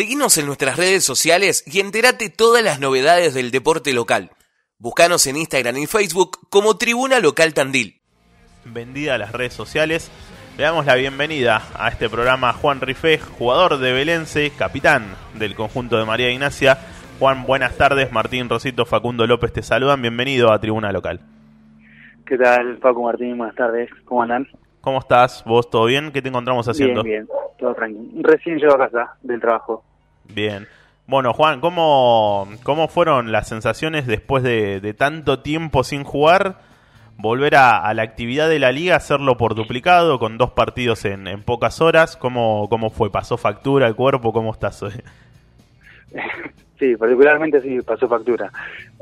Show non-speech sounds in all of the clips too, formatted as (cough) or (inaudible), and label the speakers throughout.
Speaker 1: Seguinos en nuestras redes sociales y entérate todas las novedades del deporte local. Búscanos en Instagram y Facebook como Tribuna Local Tandil.
Speaker 2: Vendida a las redes sociales, le damos la bienvenida a este programa a Juan Rifé, jugador de Belense, capitán del conjunto de María Ignacia. Juan, buenas tardes. Martín Rosito, Facundo López te saludan. Bienvenido a Tribuna Local.
Speaker 3: ¿Qué tal, Facu Martín? Buenas tardes. ¿Cómo andan?
Speaker 2: ¿Cómo estás? ¿Vos todo bien? ¿Qué te encontramos haciendo?
Speaker 3: Bien, bien, todo tranquilo. Recién llego a casa del trabajo.
Speaker 2: Bien. Bueno, Juan, ¿cómo, cómo fueron las sensaciones después de, tanto tiempo sin jugar? Volver a, la actividad de la liga, hacerlo por duplicado, con dos partidos en, pocas horas. ¿Cómo, ¿Cómo fue? ¿Pasó factura el cuerpo? ¿Cómo estás hoy? (laughs)
Speaker 3: Sí, particularmente sí, pasó factura.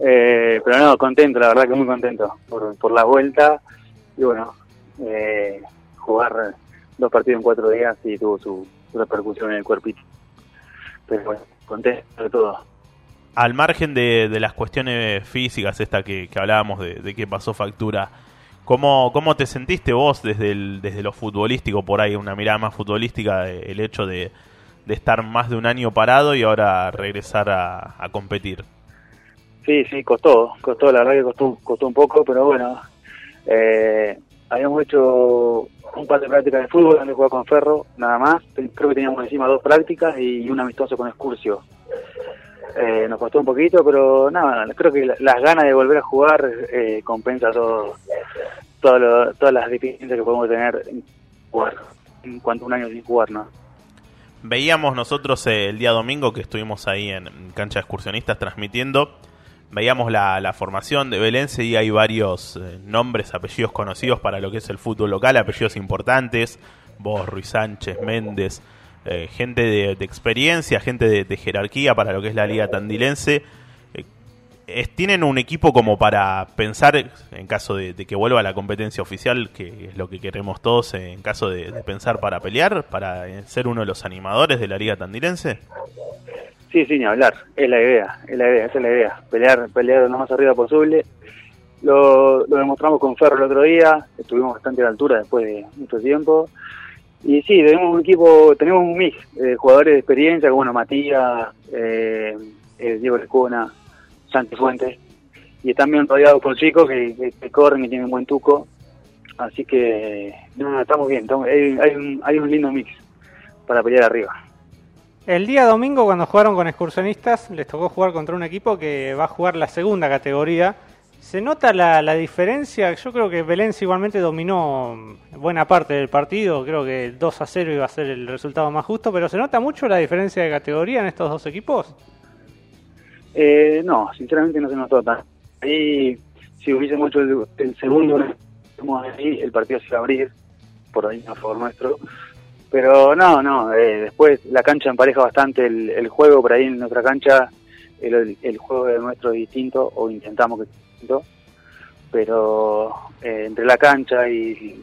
Speaker 3: Eh, pero no, contento, la verdad que muy contento por, por la vuelta. Y bueno, eh, jugar dos partidos en cuatro días y tuvo su, repercusión en el cuerpito. Pero bueno, contento de todo.
Speaker 2: Al margen de, las cuestiones físicas, esta que, hablábamos de, que pasó factura, ¿cómo, ¿cómo te sentiste vos desde, el, desde lo futbolístico, por ahí, una mirada más futbolística, el hecho de, estar más de un año parado y ahora regresar a, a competir?
Speaker 3: Sí, sí, costó, costó, la verdad que costó, costó un poco, pero bueno, eh, habíamos hecho un par de prácticas de fútbol donde jugaba con Ferro, nada más. Creo que teníamos encima dos prácticas y un amistoso con Excursio. Eh, nos costó un poquito, pero nada, creo que las ganas de volver a jugar eh, compensa todo, todas las deficiencias que podemos tener en jugar, en cuanto a un año sin jugar, ¿no?
Speaker 2: Veíamos nosotros eh, el día domingo que estuvimos ahí en cancha excursionistas transmitiendo veíamos la, la, formación de Belense y hay varios eh, nombres, apellidos conocidos para lo que es el fútbol local, apellidos importantes, vos, Ruiz Sánchez, Méndez, eh, gente de, experiencia, gente de, jerarquía para lo que es la liga tandilense. Eh, tienen un equipo como para pensar, en caso de, que vuelva la competencia oficial, que es lo que queremos todos, en caso de, pensar para pelear, para ser uno de los animadores de la liga tandilense.
Speaker 3: Sí, sí, ni hablar. Es la idea, es la idea, esa es la idea. Pelear, pelear lo más arriba posible. Lo, lo demostramos con Ferro el otro día, estuvimos bastante a la altura después de mucho tiempo. Y sí, tenemos un equipo, tenemos un mix de jugadores de experiencia, como bueno, Matías, eh, eh, Diego Lescona, Santi Fuentes. Y están bien rodeados por chicos que, que, corren y tienen buen tuco. Así que, no, estamos bien, hay, hay, un, hay un lindo mix para pelear arriba.
Speaker 4: El día domingo cuando jugaron con excursionistas les tocó jugar contra un equipo que va a jugar la segunda categoría. ¿Se nota la, diferencia? Yo creo que Belén igualmente dominó buena parte del partido, creo que 2 a 0 iba a ser el resultado más justo, pero ¿se nota mucho la diferencia de categoría en estos dos equipos?
Speaker 3: Eh, no, sinceramente no se notó tanto. Ahí, si hubiese mucho el, el segundo, el partido se iba a abrir, por ahí a favor nuestro pero no, no, eh, después la cancha empareja bastante el, juego, por ahí en nuestra cancha el, el, juego de nuestro es distinto, o intentamos que sea distinto, pero eh, entre la cancha y,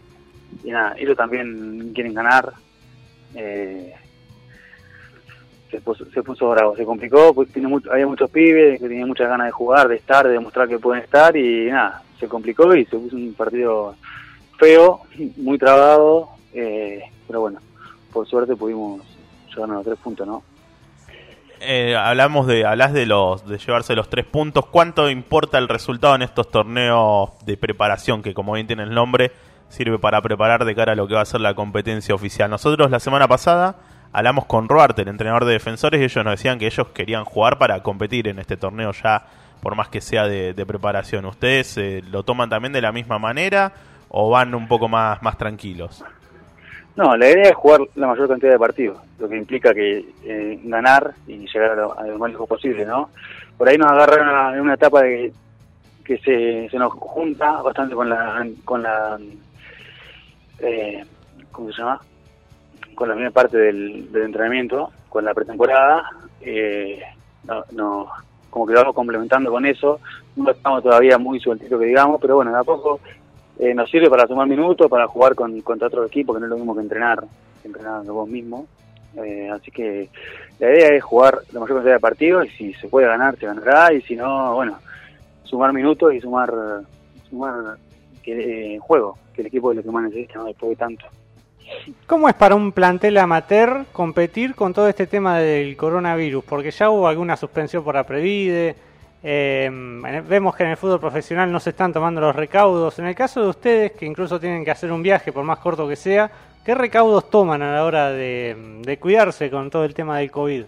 Speaker 3: nada, ellos también quieren ganar. Eh, se, puso, se puso bravo, se complicó, pues tiene mucho, había muchos pibes que tenían muchas ganas de jugar, de estar, de demostrar que pueden estar y nada, se complicó y se puso un partido feo, muy trabado, pero bueno, por suerte pudimos llegar a los tres puntos, ¿no?
Speaker 2: Eh, hablamos de, hablas de los, de llevarse los tres puntos. ¿Cuánto importa el resultado en estos torneos de preparación que, como bien tiene el nombre, sirve para preparar de cara a lo que va a ser la competencia oficial? Nosotros la semana pasada hablamos con Roarte, el entrenador de defensores, y ellos nos decían que ellos querían jugar para competir en este torneo ya, por más que sea de, preparación. ¿Ustedes eh, lo toman también de la misma manera o van un poco más, más tranquilos?
Speaker 3: No, la idea es jugar la mayor cantidad de partidos, lo que implica que eh, ganar y llegar a lo, más lejos posible, ¿no? Por ahí nos agarra en una etapa de, que se, se nos junta bastante con la con la eh, ¿cómo se llama? con la primera parte del, entrenamiento, con la pretemporada, eh, no, como que lo vamos complementando con eso, no estamos todavía muy sueltitos que digamos, pero bueno, de a poco eh, nos sirve para tomar minutos, para jugar con, contra otro equipo, que no es lo mismo que entrenar, que entrenar vos mismo. Eh, así que la idea es jugar la mayor cantidad de partidos y si se puede ganar, se ganará y si no, bueno, sumar minutos y sumar sumar que, eh, juego, que el equipo es lo que más necesita, después de tanto.
Speaker 4: ¿Cómo es para un plantel amateur competir con todo este tema del coronavirus? Porque ya hubo alguna suspensión por Aprevide, eh, vemos que en el fútbol profesional no se están tomando los recaudos. En el caso de ustedes, que incluso tienen que hacer un viaje, por más corto que sea, ¿qué recaudos toman a la hora de, cuidarse con todo el tema del COVID?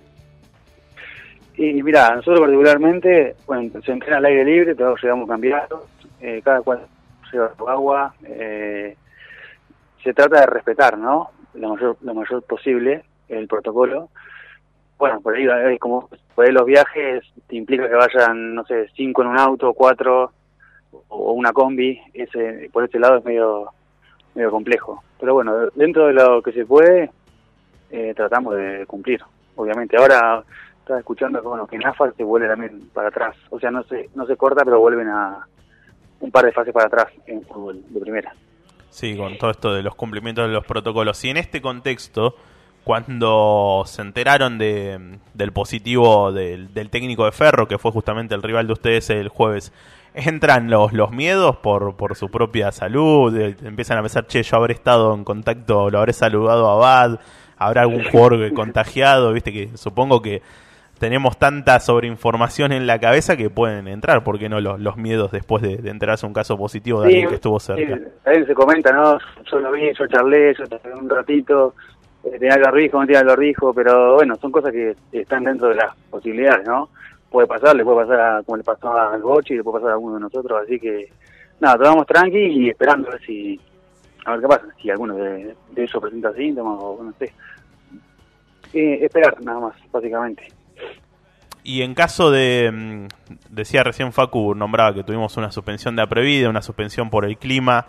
Speaker 3: Y mira, nosotros particularmente, bueno, se entrena al aire libre, todos llegamos cambiados, eh, cada cual lleva su agua, eh, se trata de respetar, ¿no? Lo mayor, lo mayor posible el protocolo. Bueno, por ahí, como por ahí los viajes te implica que vayan, no sé, cinco en un auto, cuatro o una combi, ese por ese lado es medio medio complejo. Pero bueno, dentro de lo que se puede, eh, tratamos de cumplir, obviamente. Ahora estaba escuchando que, bueno, que NAFA se vuelve también para atrás. O sea, no se, no se corta, pero vuelven a un par de fases para atrás en fútbol de primera.
Speaker 2: Sí, con todo esto de los cumplimientos de los protocolos. Y en este contexto, cuando se enteraron de, del positivo del, técnico de Ferro, que fue justamente el rival de ustedes el jueves, entran los, los miedos por, por su propia salud, eh, empiezan a pensar, che, yo habré estado en contacto, lo habré saludado a Bad, habrá algún jugador contagiado, viste que supongo que tenemos tanta sobreinformación en la cabeza que pueden entrar, ¿por qué no los, los miedos después de, enterarse un caso positivo de alguien que estuvo cerca? Sí,
Speaker 3: a se comenta, ¿no? Yo lo vi, yo charlé, yo charlé un ratito, tenía el barbijo, no tenía el barbijo, pero bueno, son cosas que están dentro de las posibilidades, ¿no? Puede pasar, le puede pasar a, como le pasó al Bochi, le puede pasar a alguno de nosotros, así que nada, tomamos tranqui y esperando a ver si, a ver qué pasa, si alguno de, ellos presenta síntomas o no sé. Eh, esperar nada más, básicamente.
Speaker 2: Y en caso de, mm, decía recién Facu, nombraba que tuvimos una suspensión de Aprevide, una suspensión por el clima.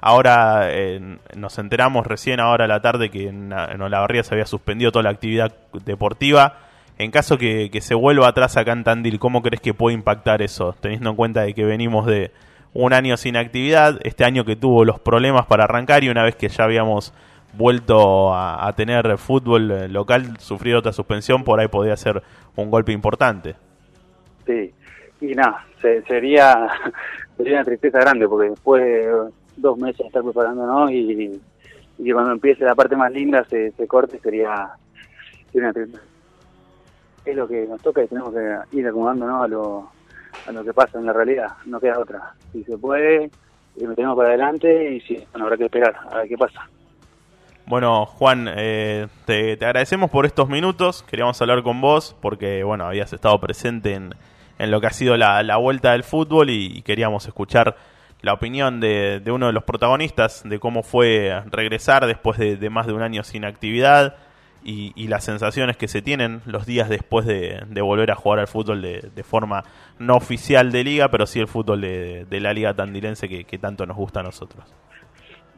Speaker 2: Ahora eh, nos enteramos recién ahora a la tarde que en, en, Olavarría se había suspendido toda la actividad deportiva. En caso que, se vuelva atrás acá en Tandil, ¿cómo crees que puede impactar eso? Teniendo en cuenta de que venimos de un año sin actividad, este año que tuvo los problemas para arrancar y una vez que ya habíamos vuelto a, tener fútbol eh, local, sufrir otra suspensión, por ahí podría ser un golpe importante.
Speaker 3: Sí, y nada, sería, (laughs) sería una tristeza grande porque después de dos meses de estar preparándonos y, y cuando empiece la parte más linda se, se corte sería, sería una. Es lo que nos toca y tenemos que ir acomodándonos a lo, a lo que pasa en la realidad, no queda otra. Si se puede, eh, metemos para adelante y si habrá que esperar a ver qué pasa.
Speaker 2: Bueno, Juan, eh, te, agradecemos por estos minutos. Queríamos hablar con vos porque, bueno, habías estado presente en, en lo que ha sido la, la vuelta del fútbol y, queríamos escuchar la opinión de, de, uno de los protagonistas de cómo fue regresar después de, más de un año sin actividad y, y, las sensaciones que se tienen los días después de, volver a jugar al fútbol de, forma no oficial de liga, pero sí el fútbol de, la liga tandilense que, que tanto nos gusta a nosotros.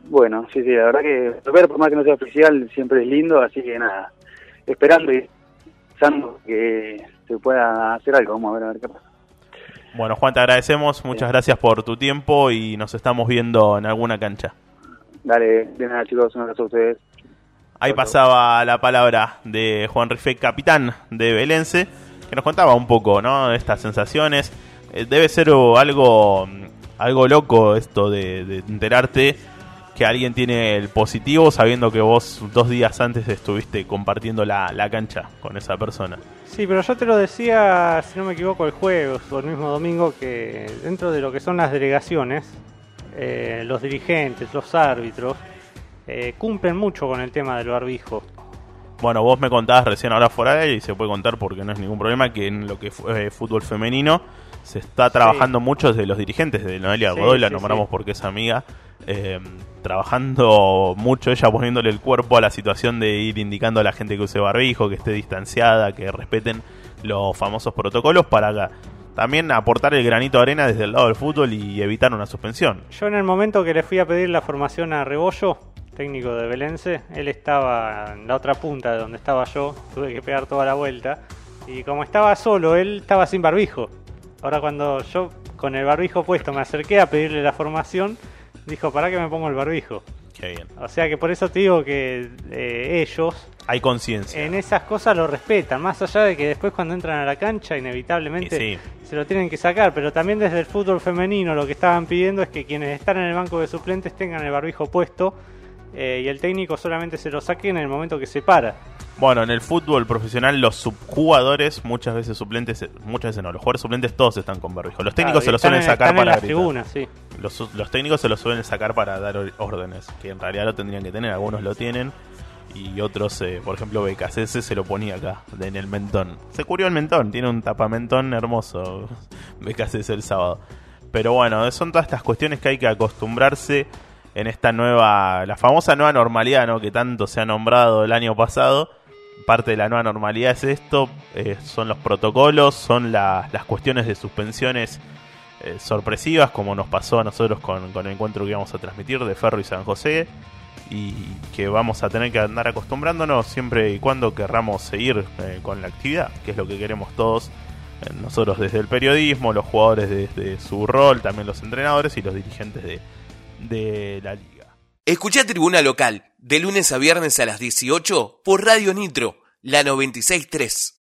Speaker 3: Bueno, sí, sí, la verdad que ver por más que no sea oficial, siempre es lindo, así que nada, esperando y pensando que se pueda hacer algo, vamos a ver a ver qué pasa.
Speaker 2: Bueno, Juan, te agradecemos, muchas gracias por tu tiempo y nos estamos viendo en alguna cancha.
Speaker 3: Dale, de nada chicos, un abrazo a ustedes.
Speaker 2: Ahí pasaba la palabra de Juan Rifé, capitán de Belense, que nos contaba un poco, ¿no? De estas sensaciones. Eh, debe ser algo, algo loco esto de, de enterarte que alguien tiene el positivo sabiendo que vos dos días antes estuviste compartiendo la, cancha con esa persona.
Speaker 4: Sí, pero yo te lo decía, si no me equivoco, el jueves o el mismo domingo, que dentro de lo que son las delegaciones, eh, los dirigentes, los árbitros, eh, cumplen mucho con el tema del barbijo.
Speaker 2: Bueno, vos me contabas recién ahora fuera de y se puede contar porque no es ningún problema que en lo que fue eh, fútbol femenino se está trabajando mucho desde los dirigentes de Noelia Godoy, la nombramos porque es amiga, eh, trabajando mucho ella poniéndole el cuerpo a la situación de ir indicando a la gente que use barbijo, que esté distanciada, que respeten los famosos protocolos para también aportar el granito de arena desde el lado del fútbol y evitar una suspensión.
Speaker 4: Yo en el momento que le fui a pedir la formación a Rebollo, técnico de Belense, él estaba en la otra punta de donde estaba yo, tuve que pegar toda la vuelta y como estaba solo, él estaba sin barbijo. Ahora cuando yo con el barbijo puesto me acerqué a pedirle la formación, dijo, ¿para qué me pongo el barbijo?
Speaker 2: Qué bien.
Speaker 4: O sea que por eso te digo que eh, ellos...
Speaker 2: Hay conciencia.
Speaker 4: En esas cosas lo respetan, más allá de que después cuando entran a la cancha inevitablemente se lo tienen que sacar, pero también desde el fútbol femenino lo que estaban pidiendo es que quienes están en el banco de suplentes tengan el barbijo puesto eh, y el técnico solamente se lo saque en el momento que se para.
Speaker 2: Bueno, en el fútbol profesional los subjugadores, muchas veces suplentes, muchas veces no, los jugadores suplentes todos están con barbijo. Los técnicos se
Speaker 4: Claro,
Speaker 2: los suelen sacar
Speaker 4: están en
Speaker 2: para
Speaker 4: la tribuna, sí.
Speaker 2: Los, los técnicos se los suelen sacar para dar órdenes, que en realidad lo tendrían que tener, algunos lo tienen y otros, eh, por ejemplo, BKCS se lo ponía acá, en el mentón. Se curió el mentón, tiene un tapamentón hermoso (laughs) BKCS el sábado. Pero bueno, son todas estas cuestiones que hay que acostumbrarse en esta nueva, la famosa nueva normalidad, ¿no? Que tanto se ha nombrado el año pasado. Parte de la nueva normalidad es esto, eh, son los protocolos, son la- las cuestiones de suspensiones eh, sorpresivas, como nos pasó a nosotros con, el encuentro que íbamos a transmitir de Ferro y San José, y que vamos a tener que andar acostumbrándonos siempre y cuando querramos seguir eh, con la actividad, que es lo que queremos todos, nosotros desde el periodismo, los jugadores desde su rol, también los entrenadores y los dirigentes de, de la liga.
Speaker 1: Escuchá Tribuna Local, de lunes a viernes a las 18 por Radio Nitro, la 963.